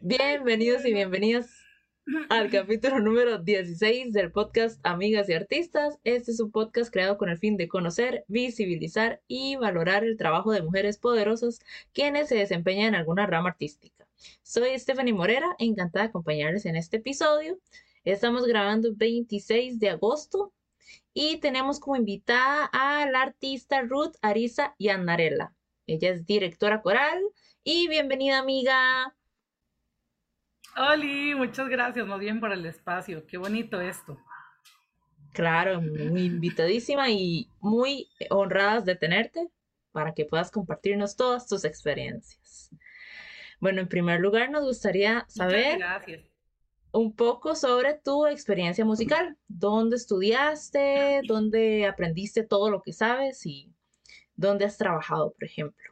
Bienvenidos y bienvenidas al capítulo número 16 del podcast Amigas y Artistas. Este es un podcast creado con el fin de conocer, visibilizar y valorar el trabajo de mujeres poderosas quienes se desempeñan en alguna rama artística. Soy Stephanie Morera, encantada de acompañarles en este episodio. Estamos grabando el 26 de agosto y tenemos como invitada a la artista Ruth Arisa Yanarela. Ella es directora coral y bienvenida amiga. Oli, muchas gracias, más bien por el espacio. Qué bonito esto. Claro, muy invitadísima y muy honradas de tenerte para que puedas compartirnos todas tus experiencias. Bueno, en primer lugar nos gustaría saber un poco sobre tu experiencia musical. ¿Dónde estudiaste? ¿Dónde aprendiste todo lo que sabes? ¿Y dónde has trabajado, por ejemplo?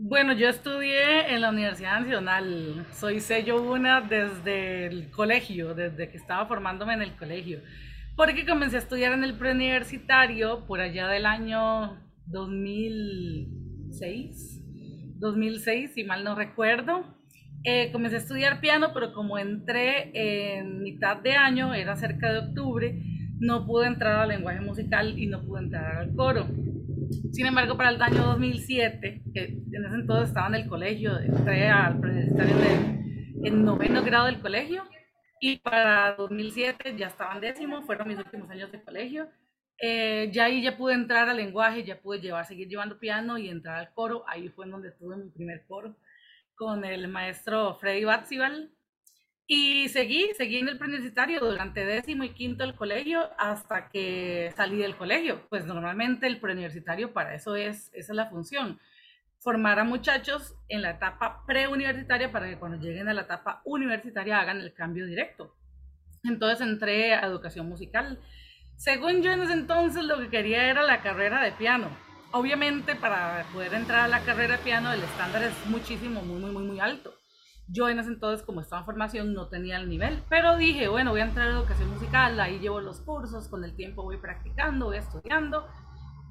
Bueno, yo estudié en la Universidad Nacional. Soy sello una desde el colegio, desde que estaba formándome en el colegio. Porque comencé a estudiar en el preuniversitario por allá del año 2006. 2006, si mal no recuerdo. Eh, comencé a estudiar piano, pero como entré en mitad de año, era cerca de octubre, no pude entrar al lenguaje musical y no pude entrar al coro. Sin embargo, para el año 2007, que en ese entonces estaba en el colegio, entré al preuniversitario en noveno grado del colegio y para 2007 ya estaba en décimo, fueron mis últimos años de colegio. Eh, ya ahí ya pude entrar al lenguaje, ya pude llevar, seguir llevando piano y entrar al coro. Ahí fue en donde tuve mi primer coro con el maestro Freddy Batzival. Y seguí, seguí en el preuniversitario durante décimo y quinto del colegio hasta que salí del colegio. Pues normalmente el preuniversitario para eso es, esa es la función. Formar a muchachos en la etapa preuniversitaria para que cuando lleguen a la etapa universitaria hagan el cambio directo. Entonces entré a educación musical. Según yo en ese entonces lo que quería era la carrera de piano. Obviamente para poder entrar a la carrera de piano el estándar es muchísimo, muy, muy, muy, muy alto. Yo en ese entonces, como estaba en formación, no tenía el nivel, pero dije, bueno, voy a entrar a educación musical, ahí llevo los cursos, con el tiempo voy practicando, voy estudiando,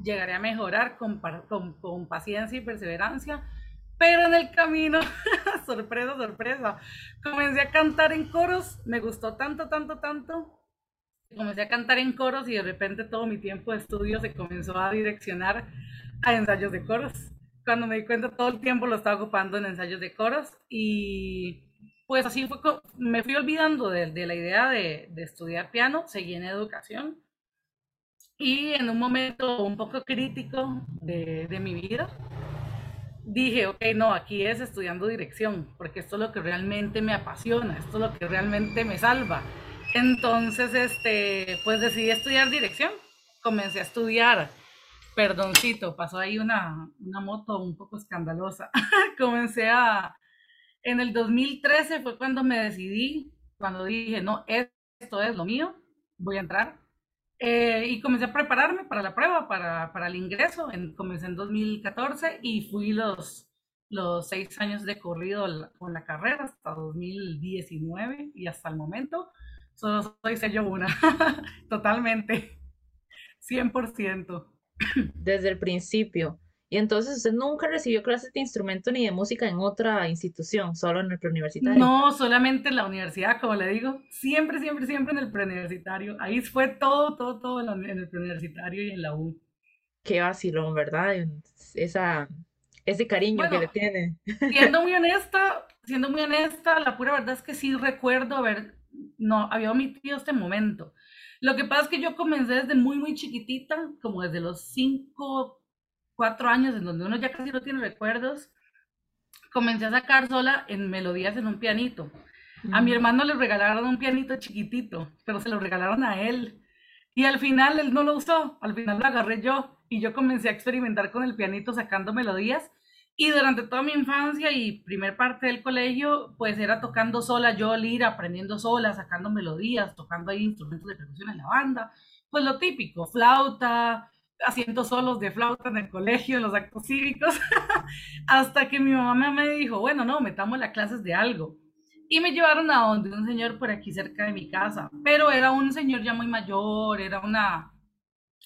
llegaré a mejorar con, con, paciencia y perseverancia, pero en el camino, sorpresa, sorpresa, comencé a cantar en coros, me gustó tanto, tanto, tanto, comencé a cantar en coros y de repente todo mi tiempo de estudio se comenzó a direccionar a ensayos de coros cuando me di cuenta todo el tiempo lo estaba ocupando en ensayos de coros y pues así fue, me fui olvidando de, de la idea de, de, estudiar piano, seguí en educación y en un momento un poco crítico de, de mi vida dije, ok, no, aquí es estudiando dirección, porque esto es lo que realmente me apasiona, esto es lo que realmente me salva. Entonces, este, pues decidí estudiar dirección, comencé a estudiar Perdoncito, pasó ahí una, una moto un poco escandalosa. Comencé a... En el 2013 fue cuando me decidí, cuando dije, no, esto es lo mío, voy a entrar. Eh, y comencé a prepararme para la prueba, para, para el ingreso. En, comencé en 2014 y fui los, los seis años de corrido con la carrera hasta 2019 y hasta el momento solo soy sello una, totalmente, 100% desde el principio. Y entonces usted nunca recibió clases de instrumento ni de música en otra institución, solo en el preuniversitario. No, solamente en la universidad, como le digo, siempre, siempre, siempre en el preuniversitario. Ahí fue todo, todo, todo en el preuniversitario y en la U. Qué vacilón, ¿verdad? Esa, ese cariño que le tiene. Siendo muy honesta, siendo muy honesta, la pura verdad es que sí recuerdo haber, no, había omitido este momento. Lo que pasa es que yo comencé desde muy, muy chiquitita, como desde los 5, 4 años, en donde uno ya casi no tiene recuerdos. Comencé a sacar sola en melodías en un pianito. A mi hermano le regalaron un pianito chiquitito, pero se lo regalaron a él. Y al final él no lo usó, al final lo agarré yo y yo comencé a experimentar con el pianito sacando melodías y durante toda mi infancia y primer parte del colegio, pues era tocando sola, yo lira, aprendiendo sola, sacando melodías, tocando ahí instrumentos de percusión en la banda, pues lo típico, flauta, haciendo solos de flauta en el colegio, en los actos cívicos, hasta que mi mamá me dijo, bueno, no, metamos las clases de algo. Y me llevaron a donde un señor por aquí cerca de mi casa, pero era un señor ya muy mayor, era una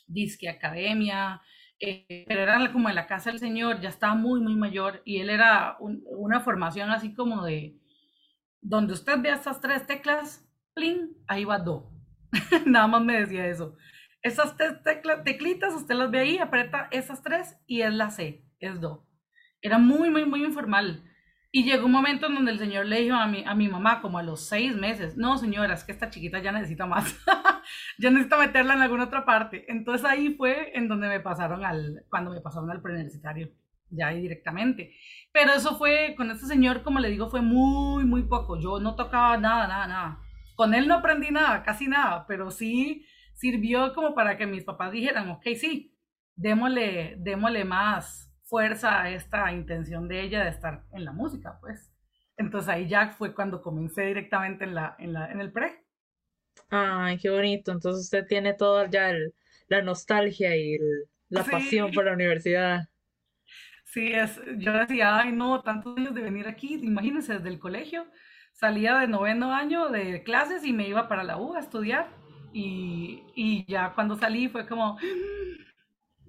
disque academia, eh, pero era como en la casa del señor, ya estaba muy, muy mayor y él era una formación así como de, donde usted ve estas tres teclas, plin, ahí va do. Nada más me decía eso. Esas tres teclas, teclitas, usted las ve ahí, aprieta esas tres y es la C, es do. Era muy, muy, muy informal. Y llegó un momento en donde el señor le dijo a mi, a mi mamá, como a los seis meses, no señora, es que esta chiquita ya necesita más, ya necesita meterla en alguna otra parte. Entonces ahí fue en donde me pasaron al, cuando me pasaron al preuniversitario, ya ahí directamente. Pero eso fue, con este señor, como le digo, fue muy, muy poco. Yo no tocaba nada, nada, nada. Con él no aprendí nada, casi nada, pero sí sirvió como para que mis papás dijeran, ok, sí, démosle, démosle más, fuerza a esta intención de ella de estar en la música, pues. Entonces ahí ya fue cuando comencé directamente en, la, en, la, en el pre. Ay, qué bonito. Entonces usted tiene toda ya la nostalgia y la pasión por la universidad. Sí, es, yo decía, ay no, tantos años de venir aquí, imagínense, desde el colegio, salía de noveno año de clases y me iba para la U a estudiar y, y ya cuando salí fue como,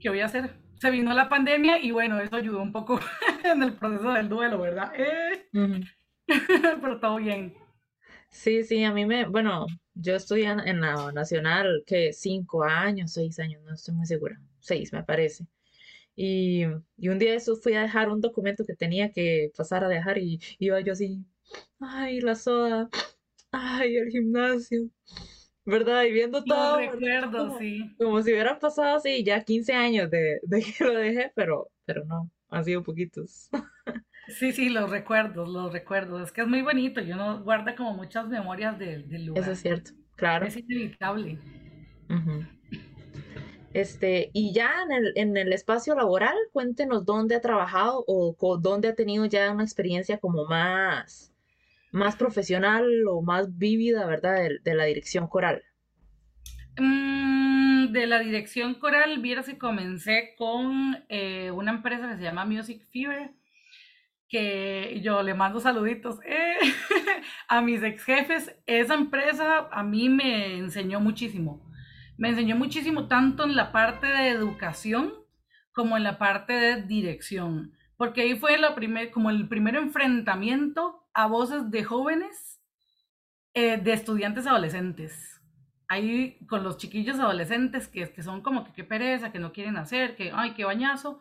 ¿qué voy a hacer? Se vino la pandemia y bueno, eso ayudó un poco en el proceso del duelo, ¿verdad? Eh. Pero todo bien. Sí, sí, a mí me, bueno, yo estudié en la nacional, que cinco años, seis años, no estoy muy segura, seis me parece. Y, y un día eso fui a dejar un documento que tenía que pasar a dejar y iba yo así, ay, la soda, ay, el gimnasio, ¿verdad? Y viendo todo. recuerdo, como, sí. Como si hubieran pasado así ya 15 años de, de, que lo dejé, pero, pero no, han sido poquitos. Sí, sí, los recuerdos, los recuerdos. Es que es muy bonito y uno guarda como muchas memorias del, del lugar. Eso es cierto, claro. Es inevitable. Este, y ya en el, en el espacio laboral, cuéntenos dónde ha trabajado o dónde ha tenido ya una experiencia como más, más profesional o más vívida, ¿verdad? De, la dirección coral? Mm, de la dirección coral, vieras que comencé con eh, una empresa que se llama Music Fever, que yo le mando saluditos eh, a mis ex jefes. Esa empresa a mí me enseñó muchísimo. Me enseñó muchísimo tanto en la parte de educación como en la parte de dirección, porque ahí fue la primer, como el primer enfrentamiento a voces de jóvenes, eh, de estudiantes adolescentes. Ahí con los chiquillos adolescentes que, que son como que qué pereza, que no quieren hacer, que ay, qué bañazo.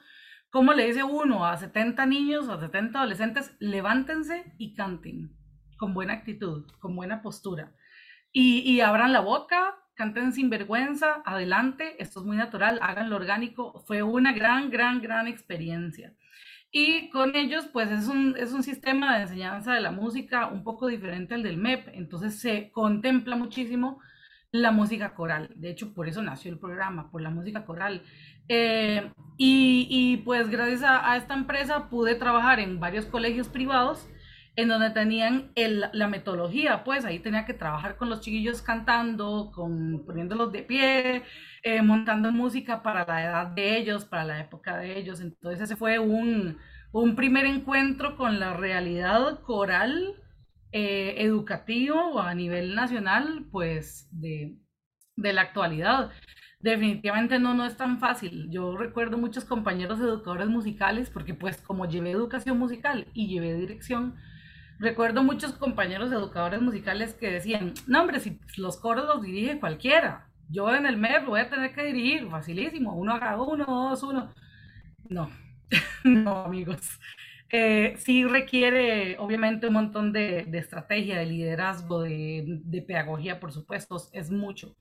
¿Cómo le dice uno a 70 niños, a 70 adolescentes, levántense y canten con buena actitud, con buena postura? Y, y abran la boca, canten sin vergüenza, adelante, esto es muy natural, hagan lo orgánico. Fue una gran, gran, gran experiencia. Y con ellos, pues es un, es un sistema de enseñanza de la música un poco diferente al del MEP, entonces se contempla muchísimo la música coral. De hecho, por eso nació el programa, por la música coral. Eh, y, y, pues gracias a, a, esta empresa pude trabajar en varios colegios privados en donde tenían el, la metodología, pues ahí tenía que trabajar con los chiquillos cantando, con, poniéndolos de pie, eh, montando música para la edad de ellos, para la época de ellos. Entonces ese fue un, un primer encuentro con la realidad coral eh, educativo a nivel nacional, pues de, de la actualidad. Definitivamente no, no es tan fácil. Yo recuerdo muchos compañeros educadores musicales, porque pues como llevé educación musical y llevé dirección, recuerdo muchos compañeros educadores musicales que decían, no hombre, si los coros los dirige cualquiera, yo en el MEP voy a tener que dirigir, facilísimo, uno haga uno, dos, uno. No, no amigos. Eh, sí requiere obviamente un montón de, de estrategia, de liderazgo, de, de, pedagogía, por supuesto, es mucho.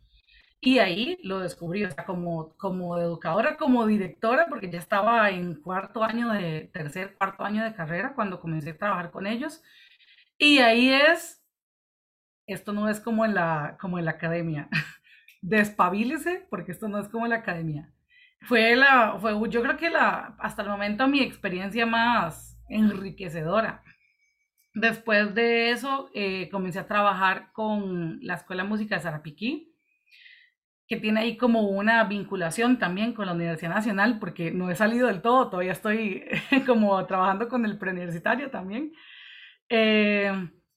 Y ahí lo descubrí, o sea, como, como educadora, como directora, porque ya estaba en cuarto año de, tercer, cuarto año de carrera cuando comencé a trabajar con ellos. Y ahí es, esto no es como en la, como en la academia, despabilese, porque esto no es como en la academia. Fue la, fue, yo creo que la, hasta el momento mi experiencia más enriquecedora. Después de eso, eh, comencé a trabajar con la Escuela de Música de Sarapiquí, que tiene ahí como una vinculación también con la Universidad Nacional, porque no he salido del todo, todavía estoy como trabajando con el preuniversitario también. Eh,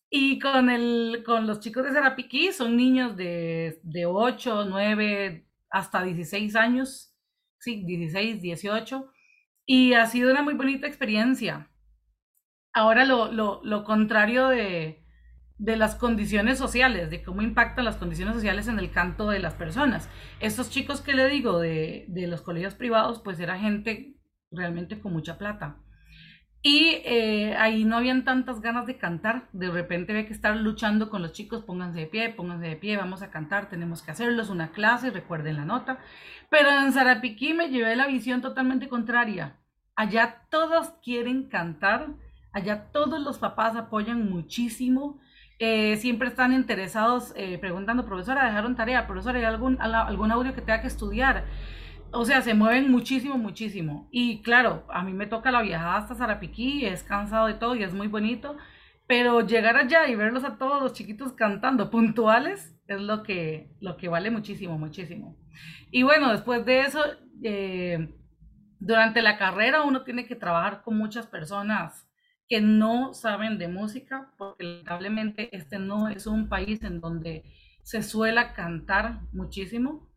y con, el, con los chicos de Serapiquí son niños de, de 8, 9, hasta 16 años. sí, 16, 18, y ha sido una muy bonita experiencia. Ahora lo, lo, lo contrario de, de las condiciones sociales, de cómo impactan las condiciones sociales en el canto de las personas. Estos chicos que le digo de, de los colegios privados, pues era gente realmente con mucha plata. Y eh, ahí no habían tantas ganas de cantar. De repente había que estar luchando con los chicos, pónganse de pie, pónganse de pie, vamos a cantar, tenemos que hacerlo, es una clase, recuerden la nota. Pero en Zarapiquí me llevé la visión totalmente contraria. Allá todos quieren cantar, allá todos los papás apoyan muchísimo. Eh, siempre están interesados eh, preguntando, profesora, dejaron tarea, profesora, ¿hay algún, algún audio que tenga que estudiar? O sea, se mueven muchísimo, muchísimo. Y claro, a mí me toca la viajada hasta Zarapiquí, es cansado de todo y es muy bonito, pero llegar allá y verlos a todos los chiquitos cantando puntuales es lo que, lo que vale muchísimo, muchísimo. Y bueno, después de eso, eh, durante la carrera uno tiene que trabajar con muchas personas que no saben de música, porque lamentablemente este no es un país en donde se suele cantar muchísimo.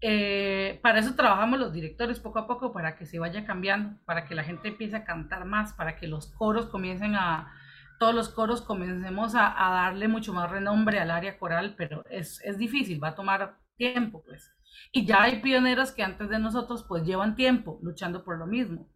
Eh, para eso trabajamos los directores poco a poco, para que se vaya cambiando, para que la gente empiece a cantar más, para que los coros comiencen a, todos los coros comencemos a, darle mucho más renombre al área coral, pero es, es, difícil, va a tomar tiempo, pues. Y ya hay pioneros que antes de nosotros, pues llevan tiempo luchando por lo mismo.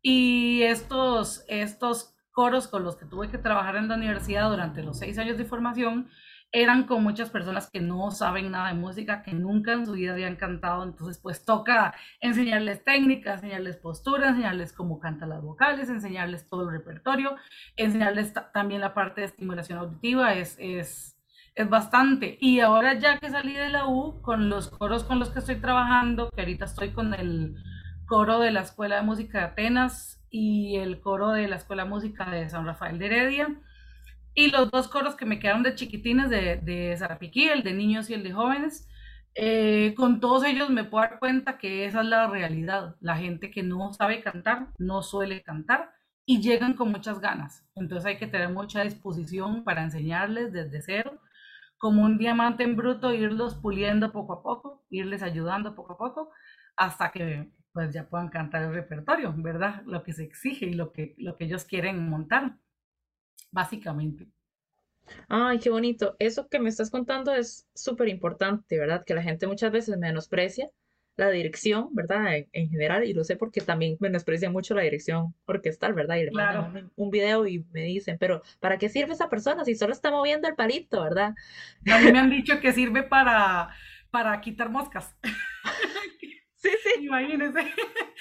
Y estos, estos coros con los que tuve que trabajar en la universidad durante los seis años de formación, eran con muchas personas que no saben nada de música, que nunca en su vida habían cantado, entonces pues toca enseñarles técnicas, enseñarles postura, enseñarles cómo cantan las vocales, enseñarles todo el repertorio, enseñarles también la parte de estimulación auditiva, es, es, es bastante. Y ahora ya que salí de la U, con los coros con los que estoy trabajando, que ahorita estoy con el coro de la Escuela de Música de Atenas y el coro de la Escuela de Música de San Rafael de Heredia, y los dos coros que me quedaron de chiquitines de, de Zarapiquí, el de niños y el de jóvenes, eh, con todos ellos me puedo dar cuenta que esa es la realidad. La gente que no sabe cantar, no suele cantar y llegan con muchas ganas. Entonces hay que tener mucha disposición para enseñarles desde cero, como un diamante en bruto, irlos puliendo poco a poco, irles ayudando poco a poco, hasta que pues ya puedan cantar el repertorio, ¿verdad? Lo que se exige y lo que, lo que ellos quieren montar básicamente. Ay, qué bonito. Eso que me estás contando es súper importante, ¿verdad? Que la gente muchas veces menosprecia la dirección, ¿verdad? En, general, y lo sé porque también menosprecia mucho la dirección orquestal, ¿verdad? Y le mandan un, video y me dicen, pero ¿para qué sirve esa persona si solo está moviendo el palito, ¿verdad? A mí me han dicho que sirve para, para quitar moscas. Sí, sí. Imagínense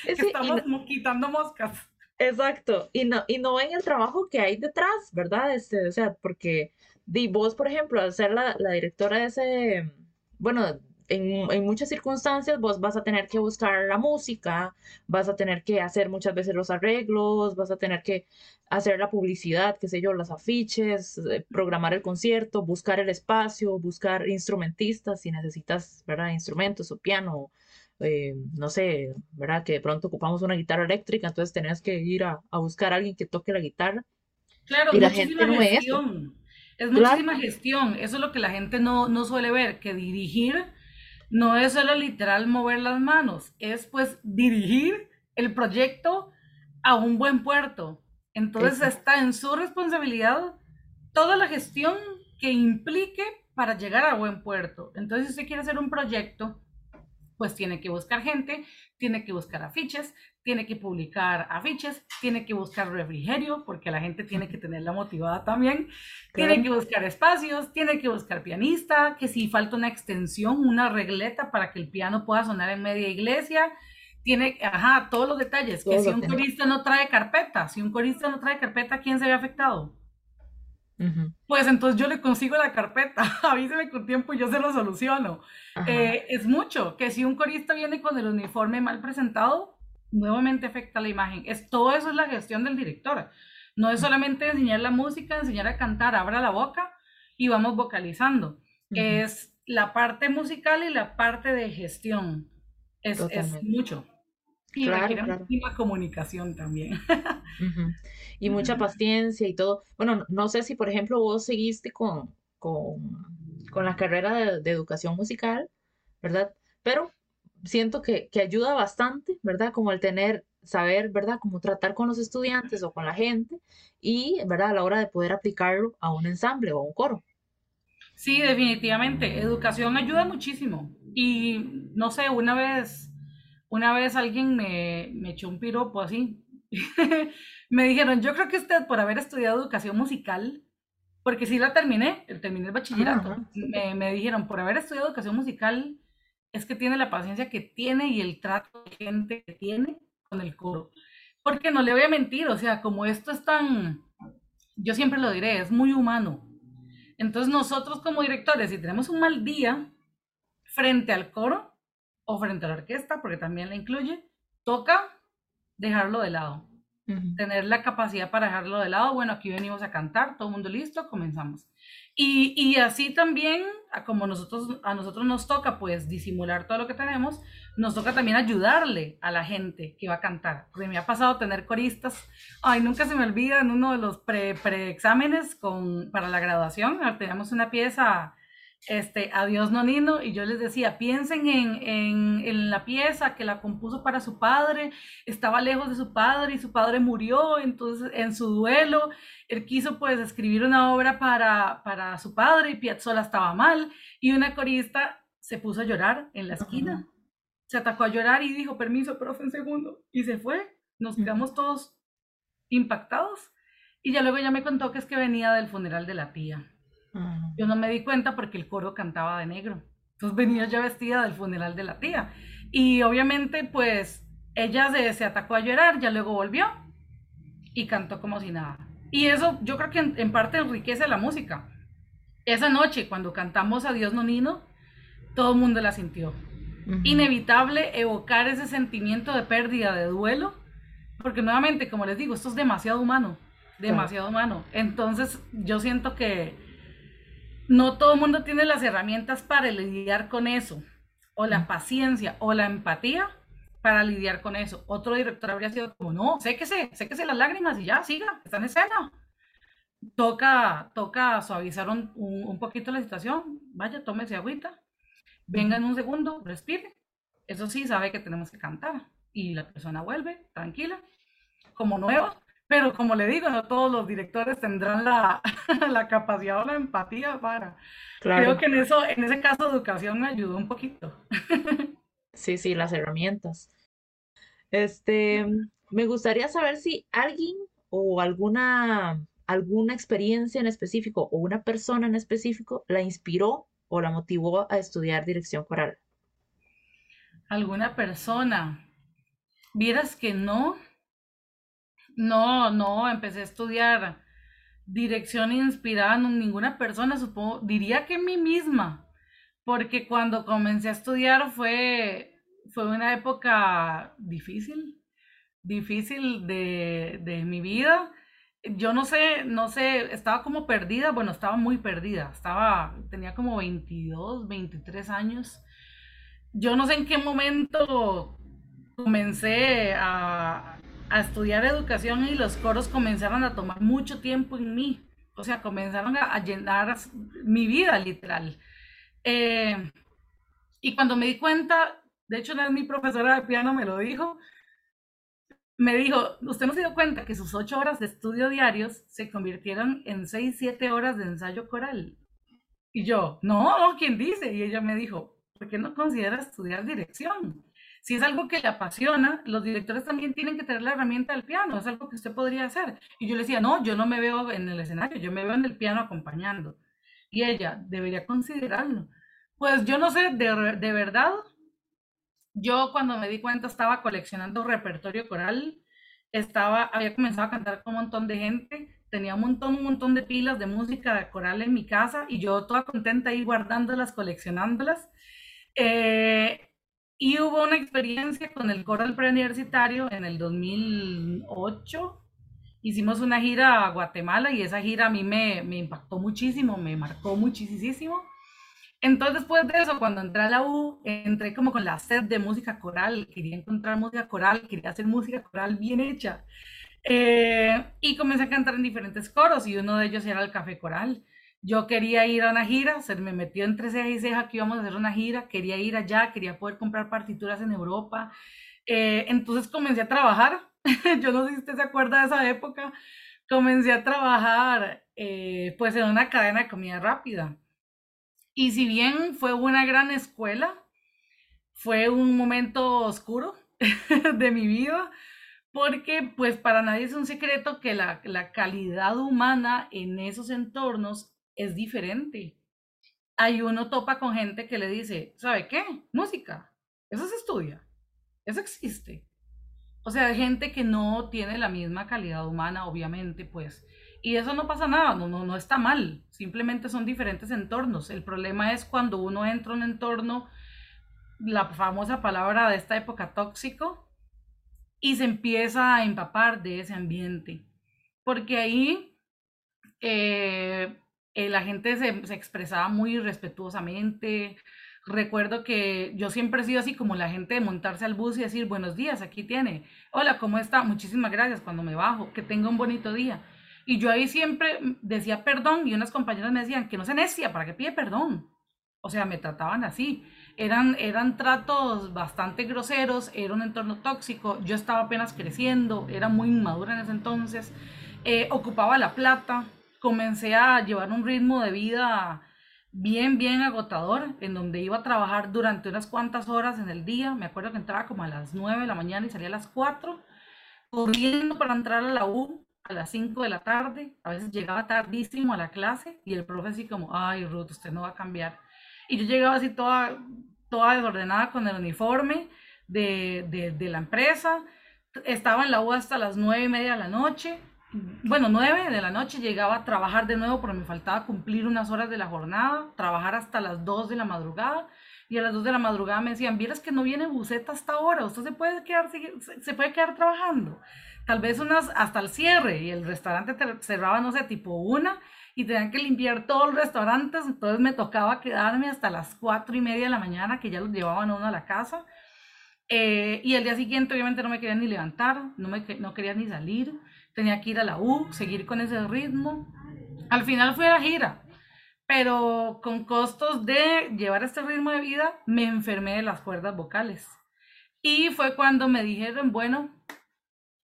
que estamos quitando moscas. Exacto, y no, y no ven el trabajo que hay detrás, ¿verdad? Este, o sea, porque di vos, por ejemplo, al ser la, directora de ese, bueno, en, en, muchas circunstancias vos vas a tener que buscar la música, vas a tener que hacer muchas veces los arreglos, vas a tener que hacer la publicidad, qué sé yo, los afiches, eh, programar el concierto, buscar el espacio, buscar instrumentistas si necesitas, ¿verdad? Instrumentos o piano eh, no sé, ¿verdad? Que de pronto ocupamos una guitarra eléctrica, entonces tenías que ir a, buscar a alguien que toque la guitarra. Claro, y la gente no gestión. Es, muchísima gestión. Eso es lo que la gente no, no suele ver, que dirigir no es solo literal mover las manos, es pues dirigir el proyecto a un buen puerto. Entonces está en su responsabilidad toda la gestión que implique para llegar a buen puerto. Entonces, si usted quiere hacer un proyecto, pues tiene que buscar gente, tiene que buscar afiches, tiene que publicar afiches, tiene que buscar refrigerio, porque la gente tiene que tenerla motivada también, tiene que buscar espacios, tiene que buscar pianista, que si falta una extensión, una regleta para que el piano pueda sonar en media iglesia, tiene, ajá, todos los detalles, que si un corista no trae carpeta, si un corista no trae carpeta, ¿quién se ve afectado? Pues entonces yo le consigo la carpeta, avíseme con tiempo y yo se lo soluciono. Eh, es mucho, que si un corista viene con el uniforme mal presentado, nuevamente afecta la imagen. Es, todo eso es la gestión del director. No es solamente enseñar la música, enseñar a cantar, abra la boca y vamos vocalizando. Es la parte musical y la parte de gestión. Es, es mucho. Y claro, claro. comunicación también. Y mucha paciencia y todo. Bueno, no sé si, por ejemplo, vos seguiste con, con, con la carrera de, educación musical, ¿verdad? Pero siento que, que ayuda bastante, ¿verdad? Como el tener, saber, ¿verdad? Cómo tratar con los estudiantes o con la gente y, ¿verdad? A la hora de poder aplicarlo a un ensamble o a un coro. Sí, definitivamente. Educación ayuda muchísimo. Y no sé, una vez, una vez alguien me, me echó un piropo así. me dijeron, yo creo que usted por haber estudiado educación musical, porque sí la terminé, terminé el bachillerato, me, me, dijeron, por haber estudiado educación musical, es que tiene la paciencia que tiene y el trato de gente que tiene con el coro. Porque no le voy a mentir, o sea, como esto es tan, yo siempre lo diré, es muy humano. Entonces nosotros como directores, si tenemos un mal día frente al coro o frente a la orquesta, porque también la incluye, toca dejarlo de lado. Tener la capacidad para dejarlo de lado. Bueno, aquí venimos a cantar, todo el mundo listo, comenzamos. Y, y, así también, como nosotros, a nosotros nos toca pues disimular todo lo que tenemos, nos toca también ayudarle a la gente que va a cantar. Porque me ha pasado tener coristas, ay, nunca se me olvida en uno de los pre-exámenes con, para la graduación, teníamos una pieza este, Adiós Nonino, y yo les decía, piensen en, en, en, la pieza que la compuso para su padre, estaba lejos de su padre y su padre murió, entonces en su duelo, él quiso pues escribir una obra para, para su padre y Piazzolla estaba mal, y una corista se puso a llorar en la esquina, se atacó a llorar y dijo, permiso, profe, un segundo, y se fue, nos quedamos todos impactados, y ya luego ya me contó que es que venía del funeral de la tía. Yo no me di cuenta porque el coro cantaba de negro. Entonces venía ya vestida del funeral de la tía. Y obviamente, pues, ella se, se atacó a llorar, ya luego volvió y cantó como si nada. Y eso yo creo que en, parte enriquece la música. Esa noche, cuando cantamos Adiós Nonino, todo el mundo la sintió. Inevitable evocar ese sentimiento de pérdida, de duelo, porque nuevamente, como les digo, esto es demasiado humano, demasiado humano. Entonces, yo siento que no todo el mundo tiene las herramientas para lidiar con eso, o la paciencia, o la empatía para lidiar con eso. Otro director habría sido como, no, séquese, séquese las lágrimas y ya, siga, está en escena. Toca, toca suavizar un, un, poquito la situación, vaya, tómese agüita, venga en un segundo, respire. Eso sí, sabe que tenemos que cantar. Y la persona vuelve, tranquila, como nueva, pero como le digo, no todos los directores tendrán la, la capacidad o la empatía para. Creo que en eso, en ese caso, educación me ayudó un poquito. Sí, sí, las herramientas. Este, me gustaría saber si alguien o alguna, alguna experiencia en específico o una persona en específico la inspiró o la motivó a estudiar dirección coral. ¿Alguna persona? Vieras que no, no, no, empecé a estudiar dirección inspirada en ninguna persona, supongo, diría que en mí misma, porque cuando comencé a estudiar fue, fue una época difícil, difícil de, de mi vida. Yo no sé, no sé, estaba como perdida, bueno, estaba muy perdida, estaba, tenía como 22, 23 años. Yo no sé en qué momento comencé a, a estudiar educación y los coros comenzaron a tomar mucho tiempo en mí. O sea, comenzaron a, llenar mi vida literal. Eh, y cuando me di cuenta, de hecho, mi profesora de piano me lo dijo, me dijo, usted no se dio cuenta que sus ocho horas de estudio diarios se convirtieron en seis, siete horas de ensayo coral. Y yo, no, ¿quién dice? Y ella me dijo, ¿por qué no considera estudiar dirección? Si es algo que le apasiona, los directores también tienen que tener la herramienta del piano, es algo que usted podría hacer. Y yo le decía, no, yo no me veo en el escenario, yo me veo en el piano acompañando. Y ella, debería considerarlo. Pues yo no sé, de, de verdad, yo cuando me di cuenta estaba coleccionando repertorio coral, estaba, había comenzado a cantar con un montón de gente, tenía un montón, un montón de pilas de música coral en mi casa y yo toda contenta ahí guardándolas, coleccionándolas. Eh, y hubo una experiencia con el coral preuniversitario en el 2008. Hicimos una gira a Guatemala y esa gira a mí me, me impactó muchísimo, me marcó muchísimo. Entonces, después de eso, cuando entré a la U, entré como con la sed de música coral, quería encontrar música coral, quería hacer música coral bien hecha. Eh, y comencé a cantar en diferentes coros y uno de ellos era el Café Coral. Yo quería ir a una gira, se me metió entre ceja y ceja que íbamos a hacer una gira, quería ir allá, quería poder comprar partituras en Europa. Eh, entonces comencé a trabajar, yo no sé si usted se acuerda de esa época, comencé a trabajar eh, pues en una cadena de comida rápida. Y si bien fue una gran escuela, fue un momento oscuro de mi vida, porque pues para nadie es un secreto que la, la calidad humana en esos entornos es diferente. Hay uno topa con gente que le dice, ¿sabe qué? Música. Eso se estudia. Eso existe. O sea, gente que no tiene la misma calidad humana, obviamente, pues. Y eso no pasa nada, no, no, no está mal. Simplemente son diferentes entornos. El problema es cuando uno entra en un entorno, la famosa palabra de esta época, tóxico, y se empieza a empapar de ese ambiente. Porque ahí eh, eh, la gente se, expresaba muy respetuosamente. Recuerdo que yo siempre he sido así como la gente de montarse al bus y decir buenos días, aquí tiene. Hola, ¿cómo está? Muchísimas gracias cuando me bajo. Que tenga un bonito día. Y yo ahí siempre decía perdón y unas compañeras me decían que no se necia, ¿para qué pide perdón? O sea, me trataban así. Eran, eran tratos bastante groseros, era un entorno tóxico. Yo estaba apenas creciendo, era muy inmadura en ese entonces. Eh, ocupaba la plata, comencé a llevar un ritmo de vida bien, bien agotador, en donde iba a trabajar durante unas cuantas horas en el día. Me acuerdo que entraba como a las 9 de la mañana y salía a las 4, corriendo para entrar a la U a las 5 de la tarde. A veces llegaba tardísimo a la clase y el profe así como, ay Ruth, usted no va a cambiar. Y yo llegaba así toda, toda desordenada con el uniforme de, de, de la empresa. Estaba en la U hasta las 9 y media de la noche bueno, nueve de la noche llegaba a trabajar de nuevo porque me faltaba cumplir unas horas de la jornada, trabajar hasta las 2 de la madrugada. Y a las 2 de la madrugada me decían, vieras que no viene buceta hasta ahora, usted se puede quedar, se puede quedar trabajando. Tal vez unas hasta el cierre y el restaurante cerraba, no sé, tipo una y tenían que limpiar todos los restaurantes, entonces me tocaba quedarme hasta las 4 y media de la mañana que ya los llevaban a uno a la casa. Eh, y el día siguiente obviamente no me quería ni levantar, no, me, no quería ni salir tenía que ir a la U, seguir con ese ritmo. Al final fui a la gira, pero con costos de llevar este ritmo de vida, me enfermé de las cuerdas vocales. Y fue cuando me dijeron, bueno,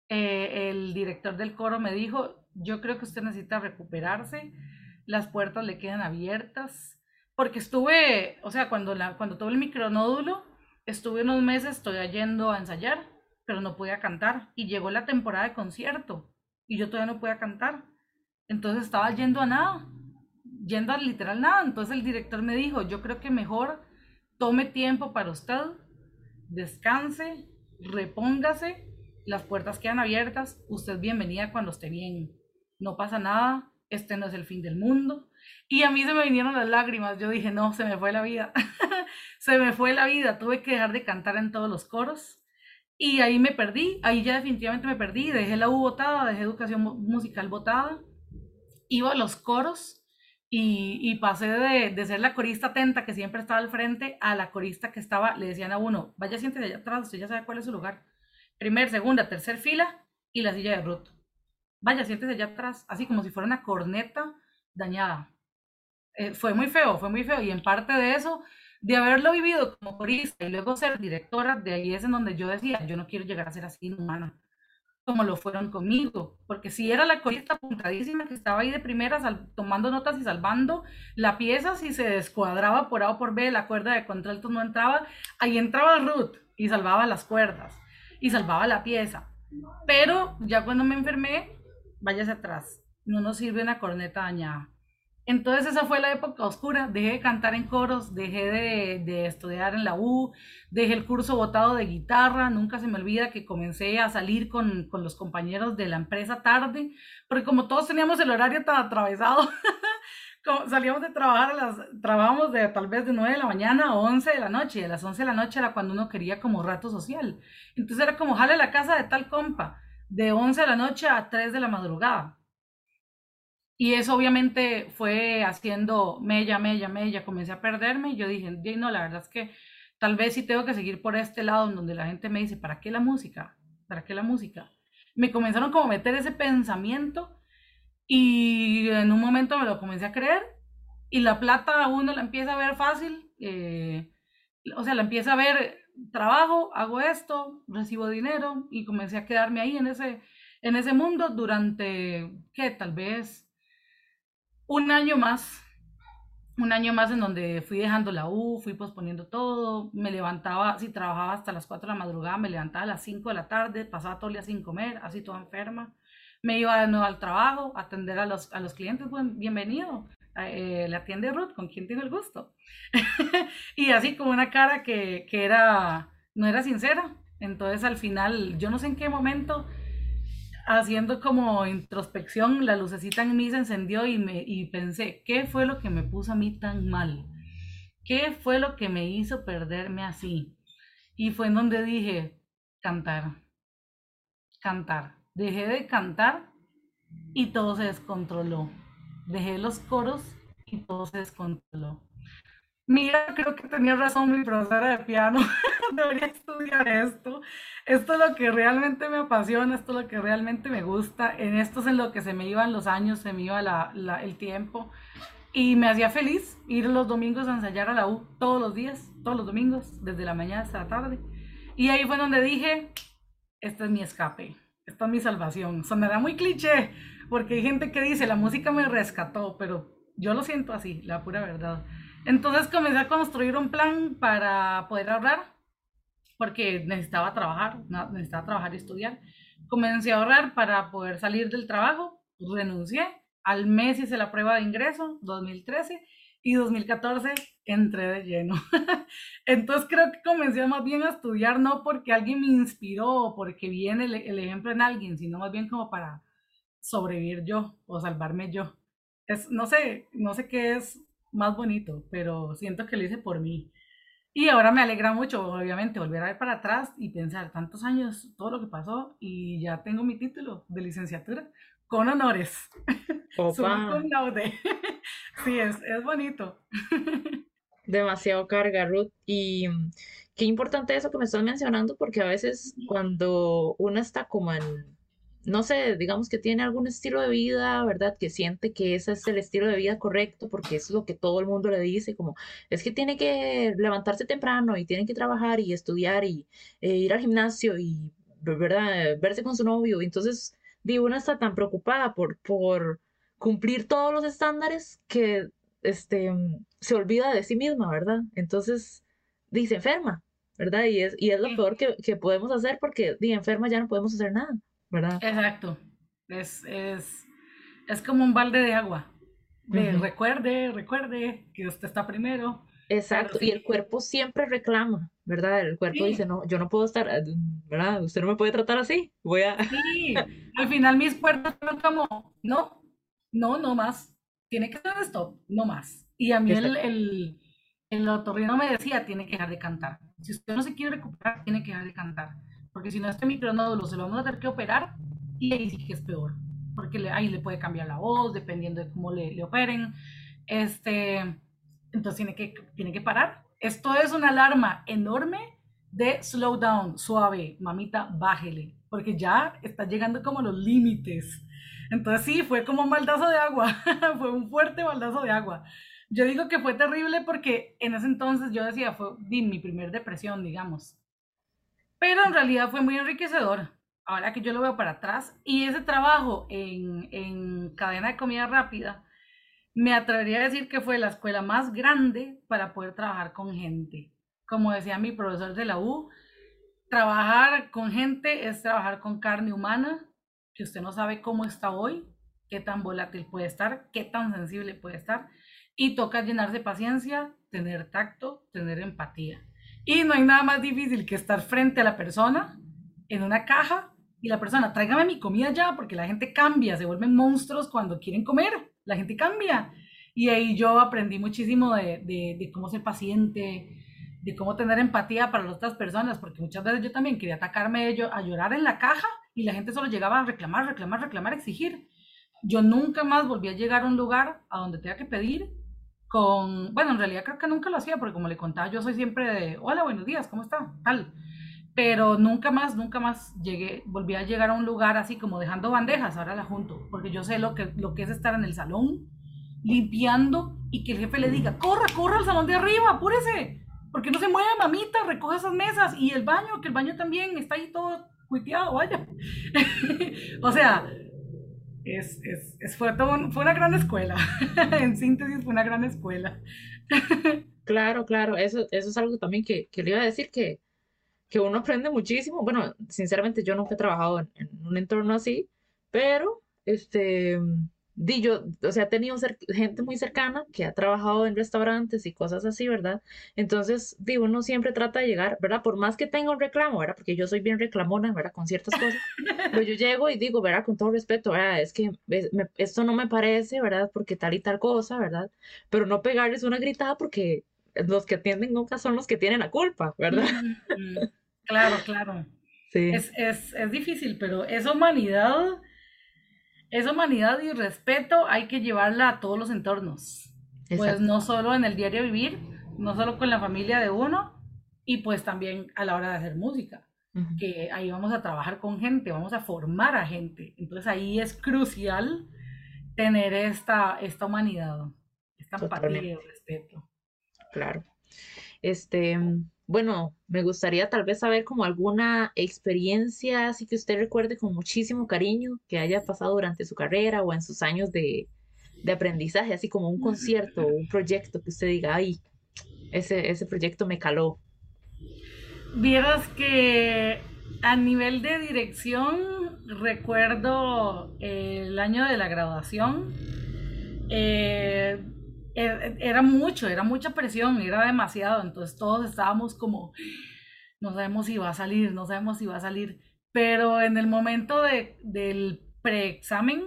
eh, el director del coro me dijo, yo creo que usted necesita recuperarse, las puertas le quedan abiertas, porque estuve, o sea, cuando, cuando tuve el micronódulo, estuve unos meses, estoy yendo a ensayar, pero no podía cantar, y llegó la temporada de concierto, y yo todavía no podía cantar. Entonces estaba yendo a nada, yendo a literal nada. Entonces el director me dijo, yo creo que mejor tome tiempo para usted, descanse, repóngase, las puertas quedan abiertas, usted bienvenida cuando esté bien, no pasa nada, este no es el fin del mundo. Y a mí se me vinieron las lágrimas, yo dije, no, se me fue la vida, se me fue la vida, tuve que dejar de cantar en todos los coros, y ahí me perdí, ahí ya definitivamente me perdí, dejé la U botada, dejé educación musical botada, iba a los coros y, y pasé de, de, ser la corista atenta que siempre estaba al frente a la corista que estaba, le decían a uno, vaya siéntese allá atrás, usted ya sabe cuál es su lugar. Primer, segunda, tercer fila y la silla de Ruth. Vaya, siéntese allá atrás, así como si fuera una corneta dañada. Eh, fue muy feo, fue muy feo y en parte de eso de haberlo vivido como corista y luego ser directora, de ahí es en donde yo decía, yo no quiero llegar a ser así inhumana, como lo fueron conmigo, porque si era la corista apuntadísima que estaba ahí de primera tomando notas y salvando la pieza, si se descuadraba por A o por B, la cuerda de contralto no entraba, ahí entraba Ruth y salvaba las cuerdas y salvaba la pieza. Pero ya cuando me enfermé, váyase atrás, no nos sirve una corneta dañada. Entonces esa fue la época oscura, dejé de cantar en coros, dejé de, estudiar en la U, dejé el curso botado de guitarra, nunca se me olvida que comencé a salir con, los compañeros de la empresa tarde, porque como todos teníamos el horario tan atravesado, salíamos de trabajar, a las, trabajamos de tal vez de 9 de la mañana a 11 de la noche, y a las 11 de la noche era cuando uno quería como rato social. Entonces era como, jale la casa de tal compa, de 11 de la noche a 3 de la madrugada. Y eso obviamente fue haciendo mella, mella, mella, comencé a perderme y yo dije, no, la verdad es que tal vez sí tengo que seguir por este lado donde la gente me dice, ¿para qué la música? ¿Para qué la música? Me comenzaron como a meter ese pensamiento y en un momento me lo comencé a creer y la plata uno la empieza a ver fácil, eh, o sea, la empieza a ver trabajo, hago esto, recibo dinero y comencé a quedarme ahí en ese, en ese mundo durante, ¿qué? Tal vez un año más, un año más en donde fui dejando la U, fui posponiendo todo, me levantaba, si trabajaba hasta las 4 de la madrugada, me levantaba a las 5 de la tarde, pasaba todo el día sin comer, así toda enferma, me iba de nuevo al trabajo, atender a los, a los clientes, bienvenido, eh, le atiende Ruth, con quien tengo el gusto. y así como una cara que, que era, no era sincera, entonces al final, yo no sé en qué momento, haciendo como introspección, la lucecita en mí se encendió y, me, y pensé, ¿qué fue lo que me puso a mí tan mal? ¿Qué fue lo que me hizo perderme así? Y fue en donde dije, cantar, cantar. Dejé de cantar y todo se descontroló. Dejé los coros y todo se descontroló. Mira, creo que tenía razón mi profesora de piano. Debería estudiar esto. Esto es lo que realmente me apasiona, esto es lo que realmente me gusta. En esto es en lo que se me iban los años, se me iba la, el tiempo. Y me hacía feliz ir los domingos a ensayar a la U todos los días, todos los domingos, desde la mañana hasta la tarde. Y ahí fue donde dije, este es mi escape, esta es mi salvación. Sonará muy cliché, porque hay gente que dice, la música me rescató, pero yo lo siento así, la pura verdad. Entonces comencé a construir un plan para poder ahorrar, porque necesitaba trabajar, necesitaba trabajar y estudiar. Comencé a ahorrar para poder salir del trabajo, renuncié, al mes hice la prueba de ingreso, 2013, y 2014 entré de lleno. Entonces creo que comencé más bien a estudiar no porque alguien me inspiró o porque viene el, el ejemplo en alguien, sino más bien como para sobrevivir yo o salvarme yo. Es, no sé, no sé qué es más bonito, pero siento que lo hice por mí. Y ahora me alegra mucho, obviamente, volver a ver para atrás y pensar tantos años, todo lo que pasó, y ya tengo mi título de licenciatura con honores. Opa. sí, es, es bonito. Demasiado carga, Ruth. Y mm, qué importante eso que me estás mencionando, porque a veces cuando uno está como en no sé, digamos que tiene algún estilo de vida, ¿verdad? Que siente que ese es el estilo de vida correcto, porque es lo que todo el mundo le dice, como es que tiene que levantarse temprano y tiene que trabajar y estudiar y eh, ir al gimnasio y, ¿verdad? Verse con su novio. Entonces, digo, una está tan preocupada por, por cumplir todos los estándares que este, se olvida de sí misma, ¿verdad? Entonces, dice enferma, ¿verdad? Y es, y es lo peor que, que podemos hacer porque, de enferma ya no podemos hacer nada. Exacto. Es, es, es como un balde de agua. Recuerde, recuerde que usted está primero. Exacto, y el cuerpo siempre reclama, ¿verdad? El cuerpo dice, no, yo no puedo estar, ¿verdad? Usted no me puede tratar así, voy a... Sí, al final mis puertas son como, no, no, no más, tiene que ser stop, no más. Y a mí el, el, el otorrino me decía, tiene que dejar de cantar. Si usted no se quiere recuperar, tiene que dejar de cantar porque si no este micronódulo se lo vamos a tener que operar y ahí sí que es peor, porque ahí le puede cambiar la voz dependiendo de cómo le, le operen. Este, entonces tiene que, tiene que parar. Esto es una alarma enorme de slow down, suave, mamita, bájele, porque ya está llegando como los límites. Entonces sí, fue como un baldazo de agua, fue un fuerte baldazo de agua. Yo digo que fue terrible porque en ese entonces yo decía, fue mi primer depresión, digamos. Pero en realidad fue muy enriquecedor, ahora que yo lo veo para atrás. Y ese trabajo en, en cadena de comida rápida, me atrevería a decir que fue la escuela más grande para poder trabajar con gente. Como decía mi profesor de la U, trabajar con gente es trabajar con carne humana, que usted no sabe cómo está hoy, qué tan volátil puede estar, qué tan sensible puede estar. Y toca llenarse paciencia, tener tacto, tener empatía. Y no hay nada más difícil que estar frente a la persona en una caja y la persona, tráigame mi comida ya, porque la gente cambia, se vuelven monstruos cuando quieren comer, la gente cambia. Y ahí yo aprendí muchísimo de, de, cómo ser paciente, de cómo tener empatía para las otras personas, porque muchas veces yo también quería atacarme ellos, a llorar en la caja y la gente solo llegaba a reclamar, reclamar, reclamar, exigir. Yo nunca más volví a llegar a un lugar a donde tenga que pedir con, bueno, en realidad creo que nunca lo hacía, porque como le contaba, yo soy siempre de, hola, buenos días, ¿cómo está? Tal. Pero nunca más, nunca más llegué, volví a llegar a un lugar así como dejando bandejas, ahora la junto, porque yo sé lo que, lo que es estar en el salón limpiando y que el jefe le diga, corra, corra al salón de arriba, apúrese, porque no se mueve mamita, recoge esas mesas y el baño, que el baño también está ahí todo cuiteado, vaya. o sea, es, es, fue, fue una gran escuela, en síntesis fue una gran escuela. claro, claro, eso, eso es algo también que, que le iba a decir que, que uno aprende muchísimo. Bueno, sinceramente yo nunca he trabajado en un entorno así, pero este di yo, o sea, he tenido gente muy cercana que ha trabajado en restaurantes y cosas así, ¿verdad? Entonces, digo, uno siempre trata de llegar, ¿verdad? Por más que tenga un reclamo, ¿verdad? Porque yo soy bien reclamona, ¿verdad? Con ciertas cosas, pero yo llego y digo, ¿verdad? Con todo respeto, ¿verdad? Es que esto no me parece, ¿verdad? Porque tal y tal cosa, ¿verdad? Pero no pegarles una gritada porque los que atienden nunca son los que tienen la culpa, ¿verdad? Claro, claro. Sí. Es, es, es difícil, pero es humanidad esa humanidad y respeto hay que llevarla a todos los entornos. Pues no solo en el diario vivir, no solo con la familia de uno, y pues también a la hora de hacer música, que ahí vamos a trabajar con gente, vamos a formar a gente. Entonces ahí es crucial tener esta, esta humanidad, esta empatía y respeto. Claro. Este, bueno, me gustaría tal vez saber como alguna experiencia así que usted recuerde con muchísimo cariño que haya pasado durante su carrera o en sus años de, aprendizaje, así como un concierto o un proyecto que usted diga, ay, ese, ese proyecto me caló. Vieras que a nivel de dirección recuerdo el año de la graduación. Eh, era mucho, era mucha presión, era demasiado, entonces todos estábamos como, no sabemos si va a salir, no sabemos si va a salir, pero en el momento de, del preexamen,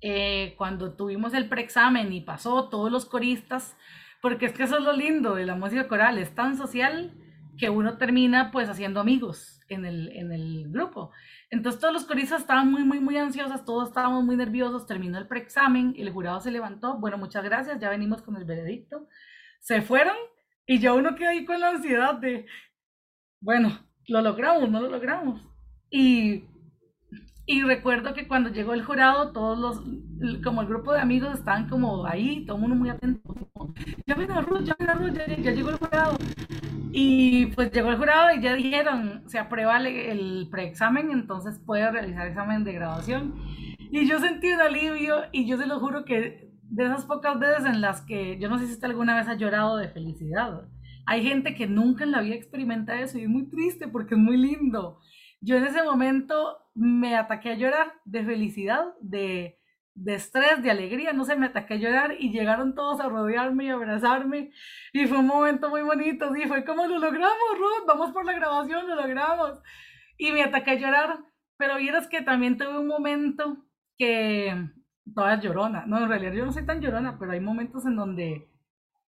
eh, cuando tuvimos el preexamen y pasó todos los coristas, porque es que eso es lo lindo de la música coral, es tan social que uno termina pues haciendo amigos en el, en el grupo. Entonces todos los coristas estaban muy, muy, muy ansiosos, todos estábamos muy nerviosos, terminó el preexamen, el jurado se levantó, bueno, muchas gracias, ya venimos con el veredicto, se fueron y ya uno quedó ahí con la ansiedad de, bueno, lo logramos, no lo logramos. Y, y recuerdo que cuando llegó el jurado, todos los, como el grupo de amigos estaban como ahí, todo el mundo muy atento, ya ven a Ruth, ya ven a Ruth, ya llegó el jurado. Y pues llegó el jurado y ya dijeron, se aprueba el preexamen, entonces puede realizar examen de graduación. Y yo sentí un alivio y yo se lo juro que de esas pocas veces en las que, yo no sé si usted alguna vez ha llorado de felicidad. Hay gente que nunca en la vida experimenta eso y es muy triste porque es muy lindo. Yo en ese momento me ataqué a llorar de felicidad, de, estrés, de alegría, no sé, me ataqué a llorar y llegaron todos a rodearme y abrazarme y fue un momento muy bonito, sí, fue como lo logramos, Ruth, vamos por la grabación, lo logramos. Y me ataqué a llorar, pero vieras que también tuve un momento que toda llorona, no, en realidad yo no soy tan llorona, pero hay momentos en donde,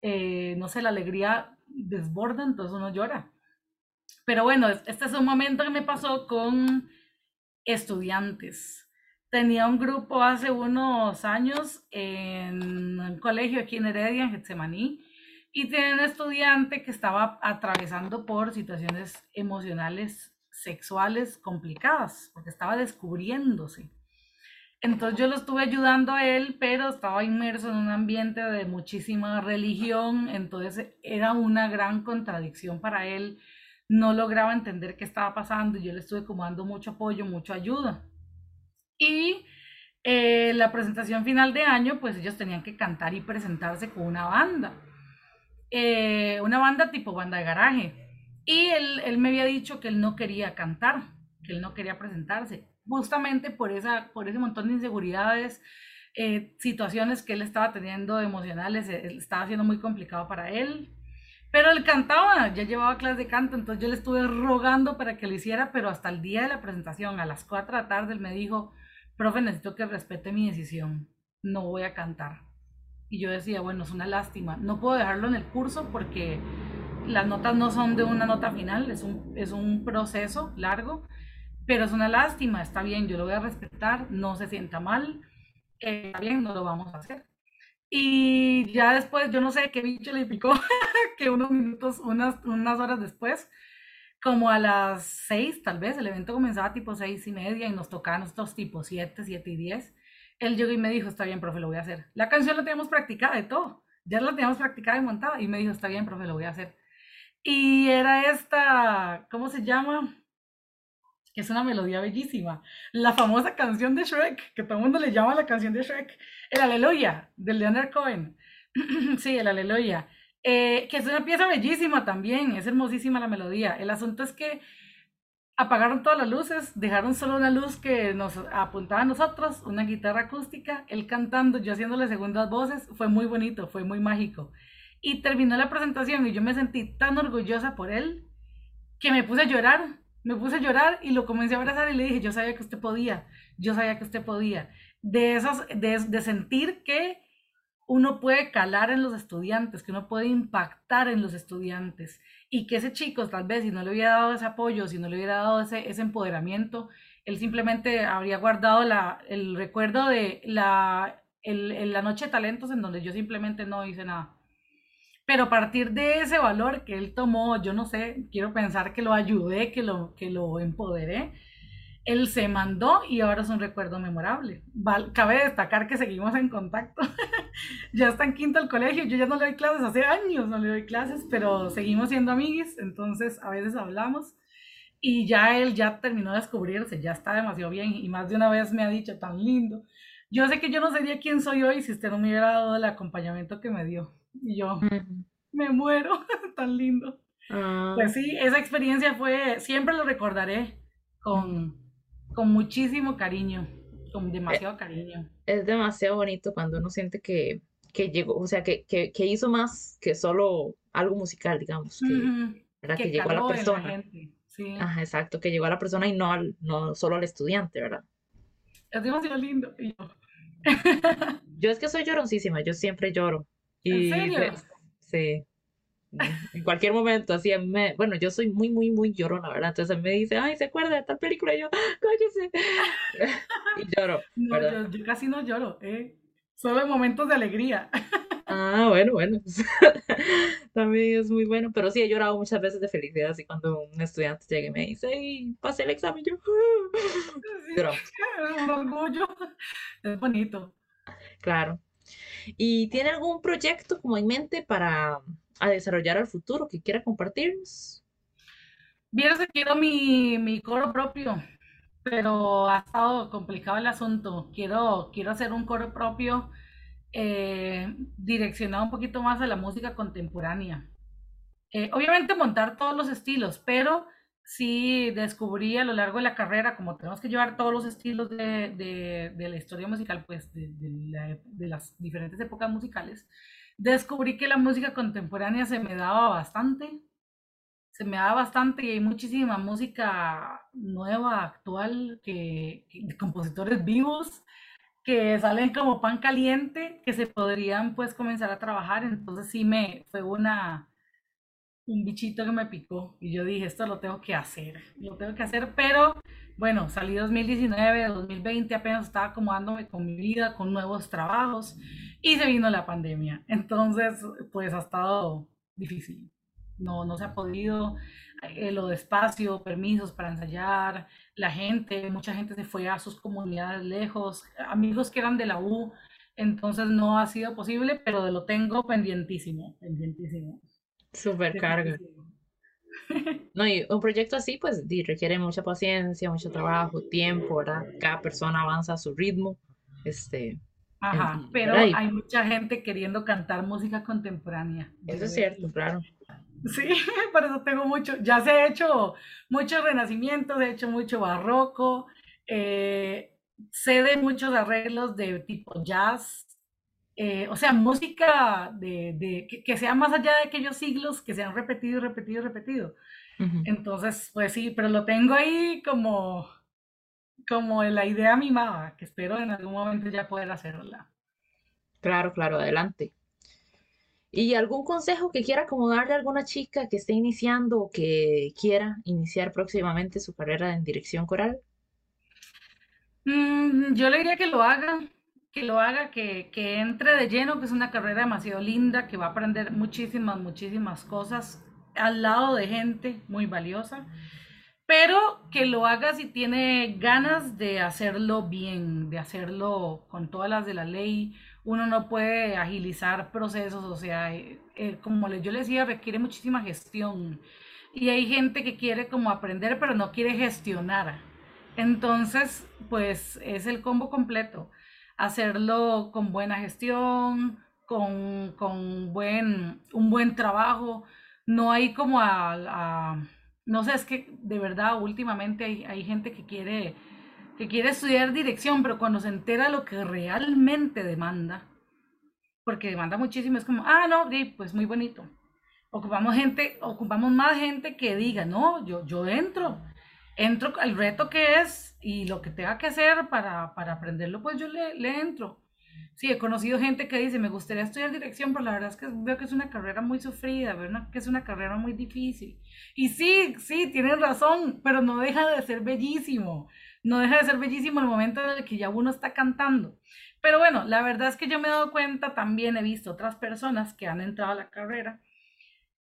eh, no sé, la alegría desborda, entonces uno llora. Pero bueno, este es un momento que me pasó con estudiantes tenía un grupo hace unos años en un colegio aquí en Heredia, en Getsemaní, y tenía un estudiante que estaba atravesando por situaciones emocionales sexuales complicadas, porque estaba descubriéndose. Entonces yo lo estuve ayudando a él, pero estaba inmerso en un ambiente de muchísima religión, entonces era una gran contradicción para él. No lograba entender qué estaba pasando y yo le estuve como dando mucho apoyo, mucha ayuda. Y eh, la presentación final de año, pues ellos tenían que cantar y presentarse con una banda. Eh, una banda tipo banda de garaje. Y él, él, me había dicho que él no quería cantar, que él no quería presentarse, justamente por, esa, por ese montón de inseguridades, eh, situaciones que él estaba teniendo emocionales, estaba siendo muy complicado para él. Pero él cantaba, ya llevaba clases de canto, entonces yo le estuve rogando para que lo hiciera, pero hasta el día de la presentación, a las 4 de la tarde, él me dijo, profe, necesito que respete mi decisión, no voy a cantar. Y yo decía, bueno, es una lástima, no puedo dejarlo en el curso porque las notas no son de una nota final, es un, es un proceso largo, pero es una lástima, está bien, yo lo voy a respetar, no se sienta mal, está bien, no lo vamos a hacer. Y ya después, yo no sé qué bicho le picó, que unos minutos, unas, unas horas después, como a las seis, tal vez, el evento comenzaba tipo seis y media y nos tocaban estos tipos siete, siete y diez. él llegó y me dijo, está bien, profe, lo voy a hacer. La canción la teníamos practicada de todo, ya la teníamos practicada y montada, y me dijo, está bien, profe, lo voy a hacer. Y era esta, ¿cómo se llama? Es una melodía bellísima. La famosa canción de Shrek, que todo el mundo le llama la canción de Shrek, el Aleluya, de Leonard Cohen. sí, el Aleluya. Eh, que es una pieza bellísima también, es hermosísima la melodía. El asunto es que apagaron todas las luces, dejaron solo una luz que nos apuntaba a nosotros, una guitarra acústica, él cantando, yo haciéndole segundas voces, fue muy bonito, fue muy mágico. Y terminó la presentación y yo me sentí tan orgullosa por él que me puse a llorar, me puse a llorar y lo comencé a abrazar y le dije, yo sabía que usted podía, yo sabía que usted podía. De, esas, de, de sentir que uno puede calar en los estudiantes, que uno puede impactar en los estudiantes y que ese chico tal vez si no le hubiera dado ese apoyo, si no le hubiera dado ese, ese empoderamiento, él simplemente habría guardado la, el recuerdo de la, el, la noche de talentos en donde yo simplemente no hice nada. Pero a partir de ese valor que él tomó, yo no sé, quiero pensar que lo ayudé, que lo, que lo empoderé, él se mandó y ahora es un recuerdo memorable. cabe destacar que seguimos en contacto. ya está en quinto el colegio, yo ya no le doy clases, hace años no le doy clases, pero seguimos siendo amiguis, entonces a veces hablamos. Y ya él ya terminó de descubrirse, ya está demasiado bien y más de una vez me ha dicho tan lindo. Yo sé que yo no sería quien soy hoy si usted no me hubiera dado el acompañamiento que me dio. Y yo me muero, tan lindo. Ah. Pues sí, esa experiencia fue, siempre lo recordaré con, con muchísimo cariño, con demasiado cariño. Es demasiado bonito cuando uno siente que, que llegó, o sea, que, que, que, hizo más que solo algo musical, digamos, que, que, llegó a la persona. sí. Ajá, exacto, que llegó a la persona y no, al, no solo al estudiante, ¿verdad? Es demasiado lindo. yo es que soy lloroncísima, yo siempre lloro. Y, ¿En serio? sí. en cualquier momento, así, me, bueno, yo soy muy, muy, muy llorona, ¿verdad? Entonces me dice, ay, ¿se acuerda de tal película? Y yo, cállese. y lloro. No, yo, casi no lloro, ¿eh? Solo en momentos de alegría. ah, bueno, bueno. También es muy bueno, pero sí he llorado muchas veces de felicidad, así cuando un estudiante llega y me dice, ay, pasé el examen, yo lloro. Un orgullo. Es bonito. Claro. ¿Y tiene algún proyecto como en mente para a desarrollar al futuro que quiera compartirnos? Vieron que quiero mi, mi coro propio, pero ha estado complicado el asunto. Quiero, quiero hacer un coro propio eh, direccionado un poquito más a la música contemporánea. Eh, obviamente montar todos los estilos, pero sí descubrí a lo largo de la carrera, como tenemos que llevar todos los estilos de, de, de la historia musical, pues de, de, las diferentes épocas musicales, descubrí que la música contemporánea se me daba bastante, se me daba bastante y hay muchísima música nueva, actual, que, compositores vivos que salen como pan caliente, que se podrían pues comenzar a trabajar, entonces sí me fue una un bichito que me picó y yo dije, esto lo tengo que hacer, lo tengo que hacer, pero bueno, salí 2019, 2020, apenas estaba acomodándome con mi vida, con nuevos trabajos y se vino la pandemia. Entonces, pues ha estado difícil. No, no se ha podido, eh, lo despacio, permisos para ensayar, la gente, mucha gente se fue a sus comunidades lejos, amigos que eran de la U, entonces no ha sido posible, pero lo tengo pendientísimo, pendientísimo. Super carga. No, y un proyecto así, pues requiere mucha paciencia, mucho trabajo, tiempo, ¿verdad? Cada persona avanza a su ritmo. Este, Ajá, pero hay mucha gente queriendo cantar música contemporánea. Eso es cierto, claro. Sí, por eso tengo mucho, ya se ha hecho mucho renacimiento, se ha hecho mucho barroco, eh, sé de muchos arreglos de tipo jazz, eh, o sea, música de, que, sea más allá de aquellos siglos que se han repetido y repetido y repetido. Entonces, pues sí, pero lo tengo ahí como como la idea mimada, que espero en algún momento ya poder hacerla. Claro, claro, adelante. ¿Y algún consejo que quiera como darle a alguna chica que esté iniciando o que quiera iniciar próximamente su carrera en dirección coral? Mm, yo le diría que lo haga, que lo haga, que, que entre de lleno, que es una carrera demasiado linda, que va a aprender muchísimas, muchísimas cosas al lado de gente muy valiosa pero que lo haga si tiene ganas de hacerlo bien, de hacerlo con todas las de la ley. Uno no puede agilizar procesos, o sea, eh, eh, como yo le decía, requiere muchísima gestión. Y hay gente que quiere como aprender, pero no quiere gestionar. Entonces, pues es el combo completo. Hacerlo con buena gestión, con, con buen, un buen trabajo. No hay como a, no sé, es que de verdad últimamente hay, hay, gente que quiere, que quiere estudiar dirección, pero cuando se entera lo que realmente demanda, porque demanda muchísimo, es como, ah, no, pues muy bonito. Ocupamos gente, ocupamos más gente que diga, no, yo, yo entro, entro al reto que es y lo que tenga que hacer para, para aprenderlo, pues yo le, le entro. Sí, he conocido gente que dice, me gustaría estudiar dirección, pero la verdad es que veo que es una carrera muy sufrida, veo que es una carrera muy difícil. Y sí, sí, tienes razón, pero no deja de ser bellísimo. No deja de ser bellísimo el momento en el que ya uno está cantando. Pero bueno, la verdad es que yo me he dado cuenta, también he visto otras personas que han entrado a la carrera,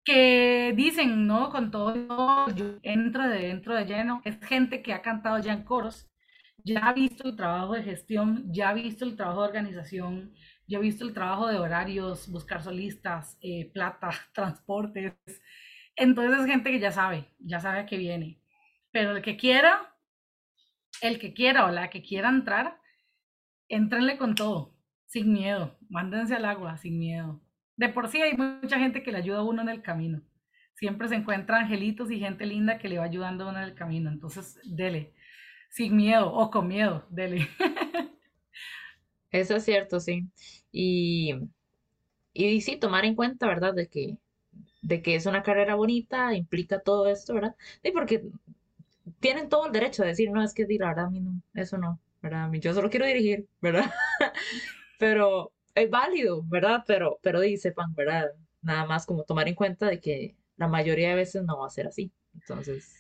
que dicen, ¿no? Con todo, yo entro de dentro de lleno, es gente que ha cantado ya en coros, ya ha visto el trabajo de gestión, ya ha visto el trabajo de organización, ya ha visto el trabajo de horarios, buscar solistas, eh, plata, transportes. Entonces es gente que ya sabe, ya sabe a qué viene. Pero el que quiera, el que quiera o la que quiera entrar, entrenle con todo, sin miedo, mándense al agua, sin miedo. De por sí hay mucha gente que le ayuda a uno en el camino. Siempre se encuentra angelitos y gente linda que le va ayudando a uno en el camino. Entonces, dele sin miedo o con miedo, dele. Eso es cierto, sí. Y, y sí, tomar en cuenta, ¿verdad? De que, de que es una carrera bonita, implica todo esto, ¿verdad? Y porque tienen todo el derecho de decir, no, es que la verdad a mí no, eso no, ¿verdad? A mí, yo solo quiero dirigir, ¿verdad? pero es válido, ¿verdad? Pero, pero y sepan, ¿verdad? Nada más como tomar en cuenta de que la mayoría de veces no va a ser así. Entonces,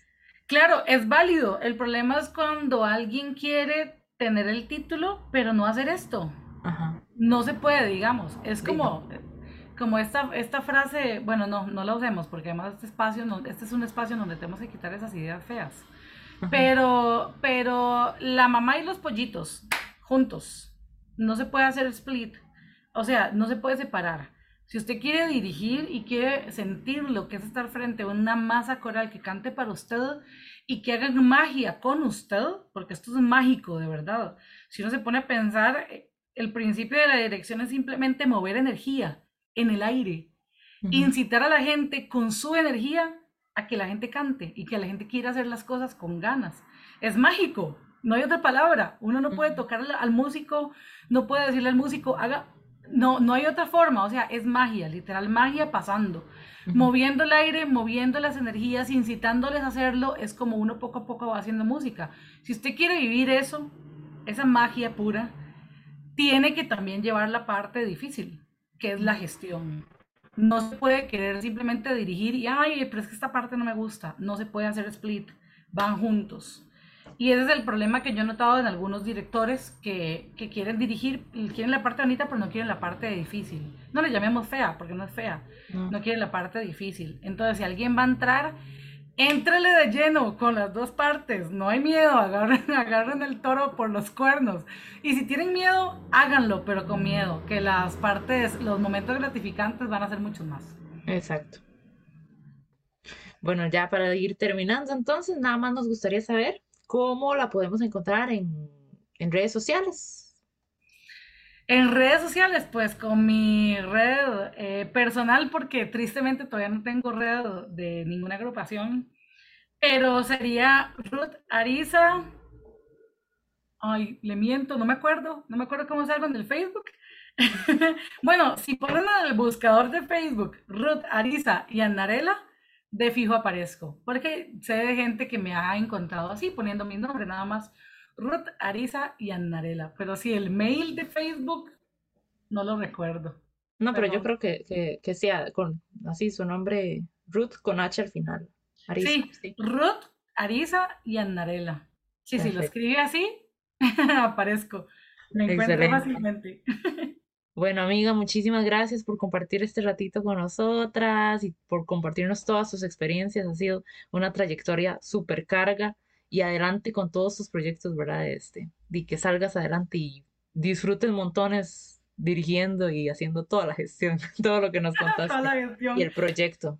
Claro, es válido. El problema es cuando alguien quiere tener el título, pero no hacer esto. No se puede, digamos. Es como, como esta, esta frase, bueno, no, no la usemos, porque además este espacio, no, este es un espacio donde tenemos que quitar esas ideas feas. Pero, pero la mamá y los pollitos, juntos, no se puede hacer split. O sea, no se puede separar. Si usted quiere dirigir y quiere sentir lo que es estar frente a una masa coral que cante para usted y que hagan magia con usted, porque esto es mágico de verdad. Si uno se pone a pensar, el principio de la dirección es simplemente mover energía en el aire, incitar a la gente con su energía a que la gente cante y que la gente quiera hacer las cosas con ganas. Es mágico, no hay otra palabra. Uno no puede tocar al músico, no puede decirle al músico, haga no, no hay otra forma, o sea, es magia, literal magia pasando. Moviendo el aire, moviendo las energías, incitándoles a hacerlo, es como uno poco a poco va haciendo música. Si usted quiere vivir eso, esa magia pura, tiene que también llevar la parte difícil, que es la gestión. No se puede querer simplemente dirigir y, ay, pero es que esta parte no me gusta. No se puede hacer split, van juntos. Y ese es el problema que yo he notado en algunos directores que, que quieren dirigir, quieren la parte bonita, pero no quieren la parte difícil. No le llamemos fea, porque no es fea. No, quieren la parte difícil. Entonces, si alguien va a entrar, éntrele de lleno con las dos partes. No hay miedo, agarren, agarren el toro por los cuernos. Y si tienen miedo, háganlo, pero con miedo, que las partes, los momentos gratificantes van a ser muchos más. Exacto. Bueno, ya para ir terminando, entonces, nada más nos gustaría saber ¿Cómo la podemos encontrar en, redes sociales? En redes sociales, pues con mi red eh, personal, porque tristemente todavía no tengo red de ninguna agrupación, pero sería Ruth Ariza. Ay, le miento, no me acuerdo, no me acuerdo cómo salgo en el Facebook. bueno, si ponen al buscador de Facebook Ruth Ariza y Anarela, de fijo aparezco, porque sé de gente que me ha encontrado así, poniendo mi nombre nada más, Ruth, Arisa y Annarela, pero si el mail de Facebook, no lo recuerdo. No, pero, yo creo que, que, sea con así su nombre, Ruth con H al final. sí, Ruth, Arisa y Annarela. Sí, si lo escribe así, aparezco. Me encuentro fácilmente. Bueno, amiga, muchísimas gracias por compartir este ratito con nosotras y por compartirnos todas sus experiencias. Ha sido una trayectoria súper carga y adelante con todos tus proyectos, ¿verdad? Este, y que salgas adelante y disfrutes montones dirigiendo y haciendo toda la gestión, todo lo que nos contaste y el proyecto.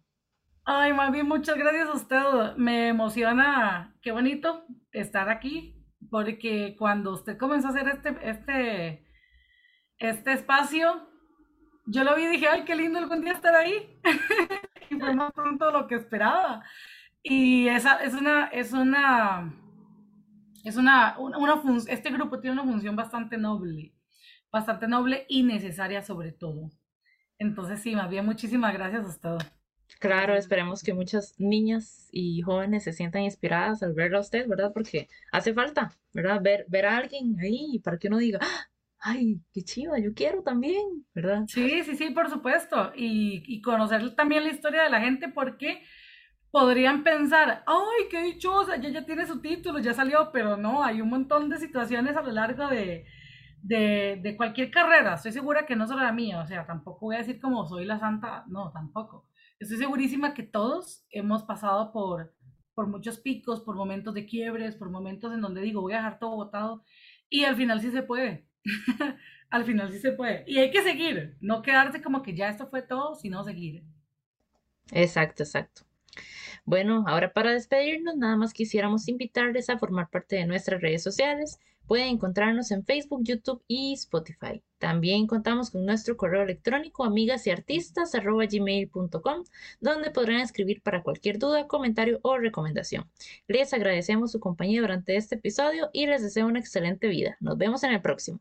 Ay, bien, muchas gracias a usted. Me emociona, qué bonito estar aquí, porque cuando usted comenzó a hacer este, este, este espacio, yo lo vi y dije, ay, qué lindo algún día estar ahí. y fue más pronto de lo que esperaba. Y esa es una, es una, es una, una, este grupo tiene una función bastante noble, bastante noble y necesaria sobre todo. Entonces, sí, más bien, muchísimas gracias a usted. Claro, esperemos que muchas niñas y jóvenes se sientan inspiradas al verlo a usted, ¿verdad? Porque hace falta, ¿verdad? Ver, ver a alguien ahí para que uno diga, ay, qué chiva, yo quiero también, ¿verdad? Sí, sí, sí, por supuesto. Y, y conocer también la historia de la gente porque podrían pensar, ay, qué dichosa, ya ya tiene su título, ya salió, pero no, hay un montón de situaciones a lo largo de, de, de cualquier carrera. Estoy segura que no solo la mía, o sea, tampoco voy a decir como soy la santa, no, tampoco Estoy segurísima que todos hemos pasado por, por muchos picos, por momentos de quiebres, por momentos en donde digo, voy a dejar todo botado y al final sí se puede. al final sí se puede. Y hay que seguir, no quedarse como que ya esto fue todo, sino seguir. Exacto, exacto. Bueno, ahora para despedirnos, nada más quisiéramos invitarles a formar parte de nuestras redes sociales. Pueden encontrarnos en Facebook, YouTube y Spotify. También contamos con nuestro correo electrónico amigas y artistas donde podrán escribir para cualquier duda, comentario o recomendación. Les agradecemos su compañía durante este episodio y les deseo una excelente vida. Nos vemos en el próximo.